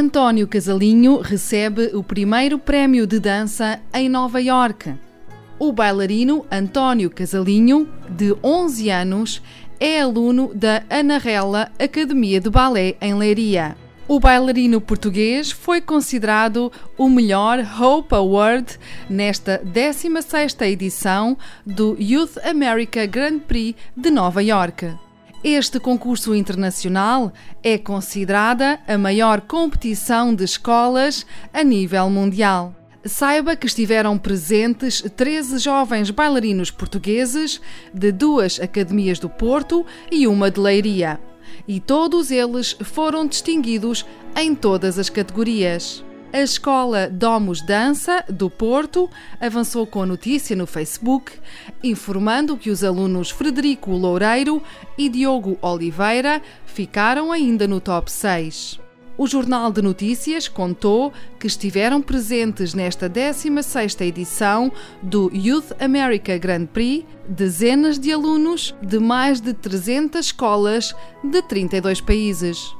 António Casalinho recebe o primeiro prémio de dança em Nova York. O bailarino António Casalinho, de 11 anos, é aluno da Anarela Academia de Balé em Leiria. O bailarino português foi considerado o melhor Hope Award nesta 16ª edição do Youth America Grand Prix de Nova York. Este concurso internacional é considerada a maior competição de escolas a nível mundial. Saiba que estiveram presentes 13 jovens bailarinos portugueses de duas academias do Porto e uma de Leiria, e todos eles foram distinguidos em todas as categorias. A escola Domus Dança, do Porto, avançou com a notícia no Facebook, informando que os alunos Frederico Loureiro e Diogo Oliveira ficaram ainda no top 6. O Jornal de Notícias contou que estiveram presentes nesta 16ª edição do Youth America Grand Prix dezenas de alunos de mais de 300 escolas de 32 países.